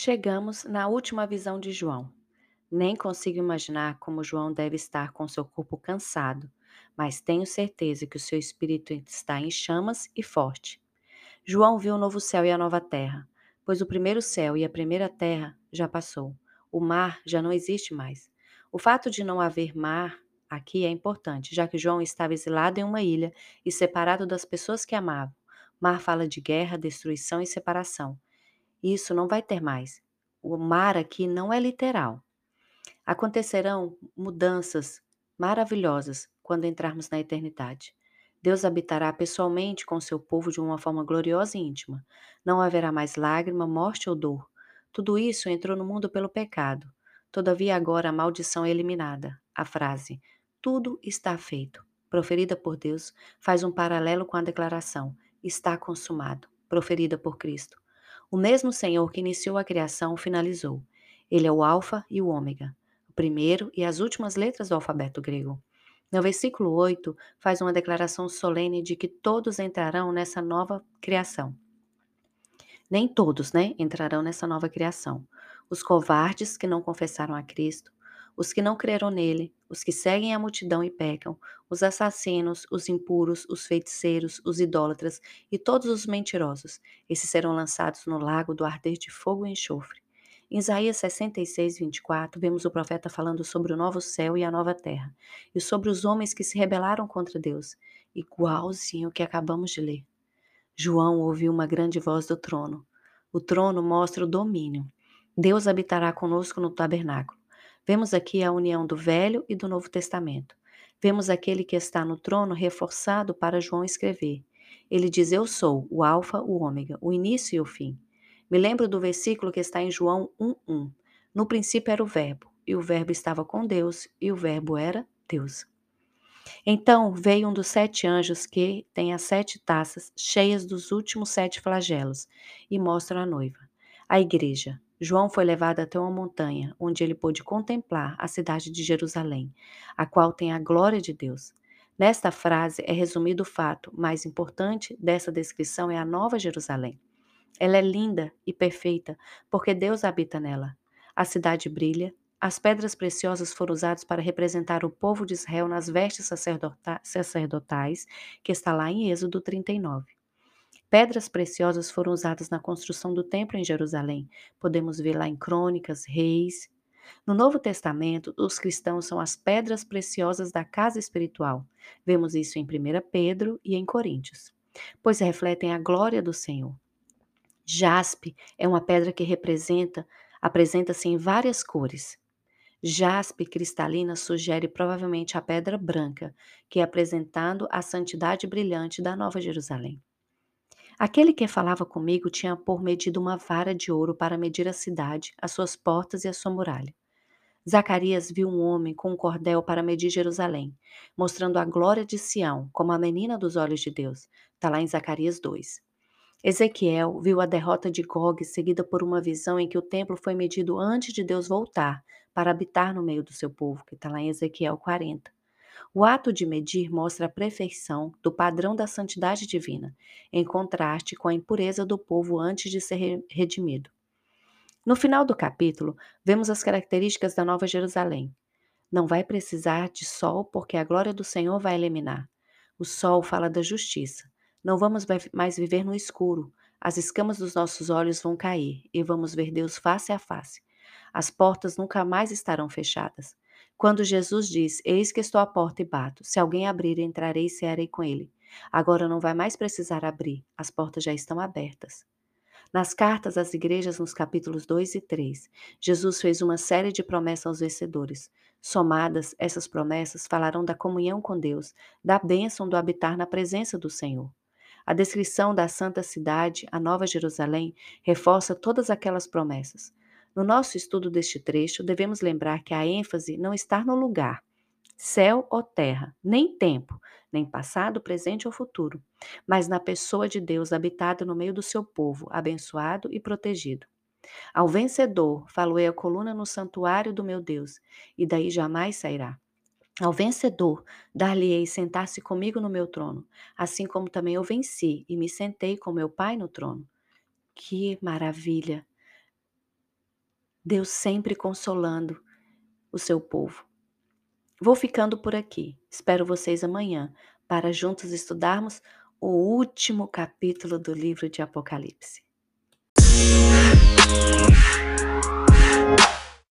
Chegamos na última visão de João. Nem consigo imaginar como João deve estar com seu corpo cansado, mas tenho certeza que o seu espírito está em chamas e forte. João viu o novo céu e a nova terra, pois o primeiro céu e a primeira terra já passou. O mar já não existe mais. O fato de não haver mar aqui é importante, já que João estava exilado em uma ilha e separado das pessoas que amavam. Mar fala de guerra, destruição e separação. Isso não vai ter mais. O mar aqui não é literal. Acontecerão mudanças maravilhosas quando entrarmos na eternidade. Deus habitará pessoalmente com seu povo de uma forma gloriosa e íntima. Não haverá mais lágrima, morte ou dor. Tudo isso entrou no mundo pelo pecado. Todavia, agora a maldição é eliminada. A frase, tudo está feito, proferida por Deus, faz um paralelo com a declaração, está consumado, proferida por Cristo. O mesmo Senhor que iniciou a criação finalizou. Ele é o Alfa e o Ômega, o primeiro e as últimas letras do alfabeto grego. No versículo 8, faz uma declaração solene de que todos entrarão nessa nova criação. Nem todos, né, entrarão nessa nova criação. Os covardes que não confessaram a Cristo, os que não creram nele, os que seguem a multidão e pecam, os assassinos, os impuros, os feiticeiros, os idólatras e todos os mentirosos. Esses serão lançados no lago do arder de fogo e enxofre. Em Isaías 66, 24, vemos o profeta falando sobre o novo céu e a nova terra, e sobre os homens que se rebelaram contra Deus, igualzinho o que acabamos de ler. João ouviu uma grande voz do trono. O trono mostra o domínio. Deus habitará conosco no tabernáculo. Vemos aqui a união do Velho e do Novo Testamento. Vemos aquele que está no trono reforçado para João escrever. Ele diz: Eu sou o Alfa, o Ômega, o início e o fim. Me lembro do versículo que está em João 1:1. No princípio era o Verbo, e o Verbo estava com Deus, e o Verbo era Deus. Então veio um dos sete anjos que tem as sete taças cheias dos últimos sete flagelos e mostra a noiva, a igreja, João foi levado até uma montanha, onde ele pôde contemplar a cidade de Jerusalém, a qual tem a glória de Deus. Nesta frase é resumido o fato mais importante dessa descrição é a Nova Jerusalém. Ela é linda e perfeita, porque Deus habita nela. A cidade brilha, as pedras preciosas foram usadas para representar o povo de Israel nas vestes sacerdotais, que está lá em Êxodo 39. Pedras preciosas foram usadas na construção do templo em Jerusalém. Podemos ver lá em Crônicas, Reis. No Novo Testamento, os cristãos são as pedras preciosas da casa espiritual. Vemos isso em 1 Pedro e em Coríntios, pois refletem a glória do Senhor. Jaspe é uma pedra que representa, apresenta-se em várias cores. Jaspe cristalina sugere provavelmente a pedra branca, que é apresentando a santidade brilhante da Nova Jerusalém. Aquele que falava comigo tinha por medido uma vara de ouro para medir a cidade, as suas portas e a sua muralha. Zacarias viu um homem com um cordel para medir Jerusalém, mostrando a glória de Sião como a menina dos olhos de Deus. Está lá em Zacarias 2. Ezequiel viu a derrota de Gog seguida por uma visão em que o templo foi medido antes de Deus voltar para habitar no meio do seu povo, que está lá em Ezequiel 40. O ato de medir mostra a perfeição do padrão da santidade divina, em contraste com a impureza do povo antes de ser redimido. No final do capítulo, vemos as características da Nova Jerusalém. Não vai precisar de sol, porque a glória do Senhor vai eliminar. O sol fala da justiça. Não vamos mais viver no escuro. As escamas dos nossos olhos vão cair e vamos ver Deus face a face. As portas nunca mais estarão fechadas. Quando Jesus diz: Eis que estou à porta e bato, se alguém abrir, entrarei e cearei com ele. Agora não vai mais precisar abrir, as portas já estão abertas. Nas cartas às igrejas, nos capítulos 2 e 3, Jesus fez uma série de promessas aos vencedores. Somadas, essas promessas falarão da comunhão com Deus, da bênção do habitar na presença do Senhor. A descrição da santa cidade, a Nova Jerusalém, reforça todas aquelas promessas. No nosso estudo deste trecho, devemos lembrar que a ênfase não está no lugar, céu ou terra, nem tempo, nem passado, presente ou futuro, mas na pessoa de Deus habitada no meio do seu povo, abençoado e protegido. Ao vencedor, faloei a coluna no santuário do meu Deus, e daí jamais sairá. Ao vencedor, dar-lhe-ei sentar-se comigo no meu trono, assim como também eu venci e me sentei com meu Pai no trono. Que maravilha! Deus sempre consolando o seu povo. Vou ficando por aqui. Espero vocês amanhã para juntos estudarmos o último capítulo do livro de Apocalipse.